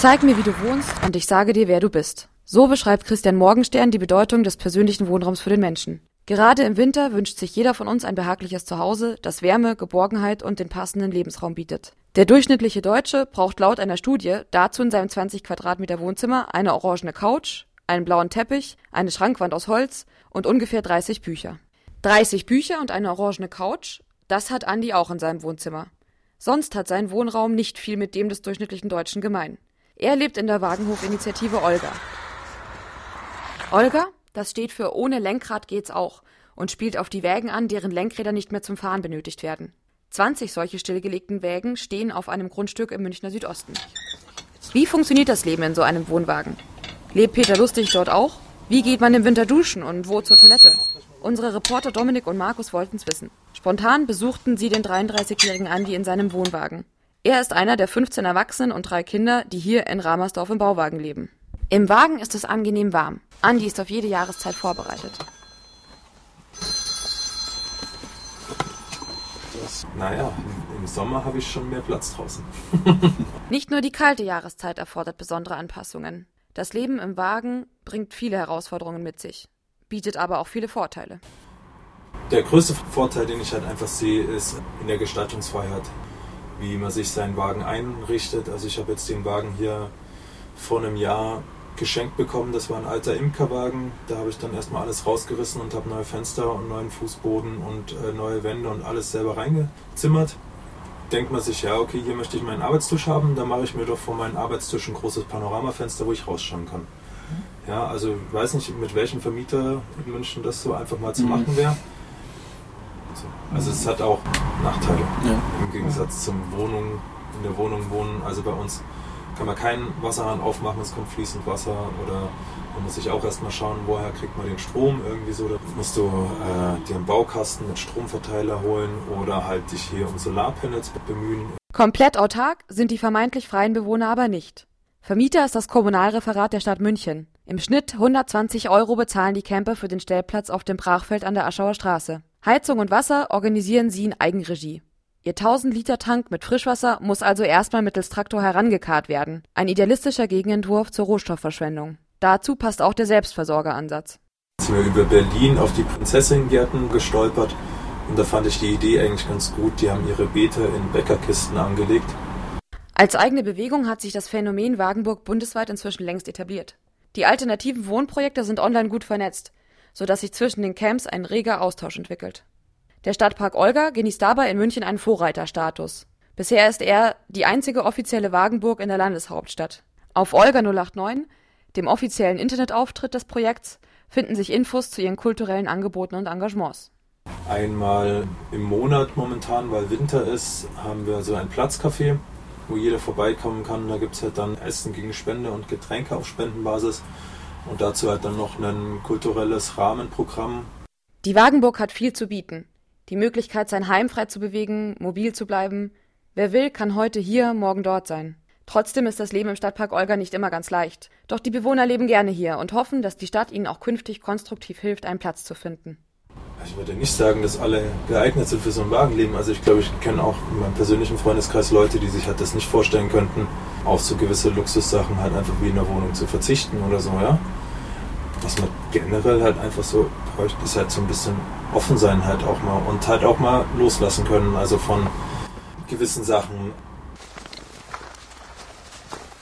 Zeig mir, wie du wohnst, und ich sage dir, wer du bist. So beschreibt Christian Morgenstern die Bedeutung des persönlichen Wohnraums für den Menschen. Gerade im Winter wünscht sich jeder von uns ein behagliches Zuhause, das Wärme, Geborgenheit und den passenden Lebensraum bietet. Der durchschnittliche Deutsche braucht laut einer Studie dazu in seinem 20 Quadratmeter Wohnzimmer eine orangene Couch, einen blauen Teppich, eine Schrankwand aus Holz und ungefähr 30 Bücher. 30 Bücher und eine orangene Couch, das hat Andi auch in seinem Wohnzimmer. Sonst hat sein Wohnraum nicht viel mit dem des durchschnittlichen Deutschen gemein. Er lebt in der Wagenhof-Initiative Olga. Olga, das steht für ohne Lenkrad geht's auch und spielt auf die Wägen an, deren Lenkräder nicht mehr zum Fahren benötigt werden. 20 solche stillgelegten Wägen stehen auf einem Grundstück im Münchner Südosten. Wie funktioniert das Leben in so einem Wohnwagen? Lebt Peter Lustig dort auch? Wie geht man im Winter duschen und wo zur Toilette? Unsere Reporter Dominik und Markus wollten's wissen. Spontan besuchten sie den 33-jährigen Andi in seinem Wohnwagen. Er ist einer der 15 Erwachsenen und drei Kinder, die hier in Ramersdorf im Bauwagen leben. Im Wagen ist es angenehm warm. Andi ist auf jede Jahreszeit vorbereitet. Naja, im Sommer habe ich schon mehr Platz draußen. Nicht nur die kalte Jahreszeit erfordert besondere Anpassungen. Das Leben im Wagen bringt viele Herausforderungen mit sich, bietet aber auch viele Vorteile. Der größte Vorteil, den ich halt einfach sehe, ist in der Gestaltungsfreiheit, wie man sich seinen Wagen einrichtet. Also ich habe jetzt den Wagen hier vor einem Jahr geschenkt bekommen. Das war ein alter Imkerwagen. Da habe ich dann erstmal alles rausgerissen und habe neue Fenster und neuen Fußboden und äh, neue Wände und alles selber reingezimmert. Denkt man sich, ja, okay, hier möchte ich meinen Arbeitstisch haben, dann mache ich mir doch vor meinen Arbeitstisch ein großes Panoramafenster, wo ich rausschauen kann. Ja, also ich weiß nicht, mit welchem Vermieter in München das so einfach mal zu mhm. machen wäre. Also es hat auch Nachteile ja. im Gegensatz zum Wohnung, in der Wohnung wohnen. Also bei uns kann man keinen Wasserhahn aufmachen, es kommt fließend Wasser oder man muss sich auch erstmal schauen, woher kriegt man den Strom irgendwie so. Da musst du äh, dir einen Baukasten mit Stromverteiler holen oder halt dich hier um Solarpanels bemühen. Komplett autark sind die vermeintlich freien Bewohner aber nicht. Vermieter ist das Kommunalreferat der Stadt München. Im Schnitt 120 Euro bezahlen die Camper für den Stellplatz auf dem Brachfeld an der Aschauer Straße. Heizung und Wasser organisieren sie in Eigenregie. Ihr 1000-Liter-Tank mit Frischwasser muss also erstmal mittels Traktor herangekarrt werden. Ein idealistischer Gegenentwurf zur Rohstoffverschwendung. Dazu passt auch der Selbstversorgeransatz. Sind wir über Berlin auf die Prinzessingärten gestolpert und da fand ich die Idee eigentlich ganz gut. Die haben ihre Beete in Bäckerkisten angelegt. Als eigene Bewegung hat sich das Phänomen Wagenburg bundesweit inzwischen längst etabliert. Die alternativen Wohnprojekte sind online gut vernetzt, sodass sich zwischen den Camps ein reger Austausch entwickelt. Der Stadtpark Olga genießt dabei in München einen Vorreiterstatus. Bisher ist er die einzige offizielle Wagenburg in der Landeshauptstadt. Auf Olga 089, dem offiziellen Internetauftritt des Projekts, finden sich Infos zu ihren kulturellen Angeboten und Engagements. Einmal im Monat momentan, weil Winter ist, haben wir so ein Platzcafé, wo jeder vorbeikommen kann. Da gibt es halt dann Essen gegen Spende und Getränke auf Spendenbasis. Und dazu halt dann noch ein kulturelles Rahmenprogramm. Die Wagenburg hat viel zu bieten die Möglichkeit, sein Heim frei zu bewegen, mobil zu bleiben. Wer will, kann heute hier, morgen dort sein. Trotzdem ist das Leben im Stadtpark Olga nicht immer ganz leicht. Doch die Bewohner leben gerne hier und hoffen, dass die Stadt ihnen auch künftig konstruktiv hilft, einen Platz zu finden. Ich würde nicht sagen, dass alle geeignet sind für so ein Wagenleben. Also ich glaube, ich kenne auch in meinem persönlichen Freundeskreis Leute, die sich halt das nicht vorstellen könnten, auf so gewisse Luxussachen halt einfach wie in der Wohnung zu verzichten oder so, ja. Was man generell halt einfach so bräuchte, ist halt so ein bisschen offen sein halt auch mal und halt auch mal loslassen können, also von gewissen Sachen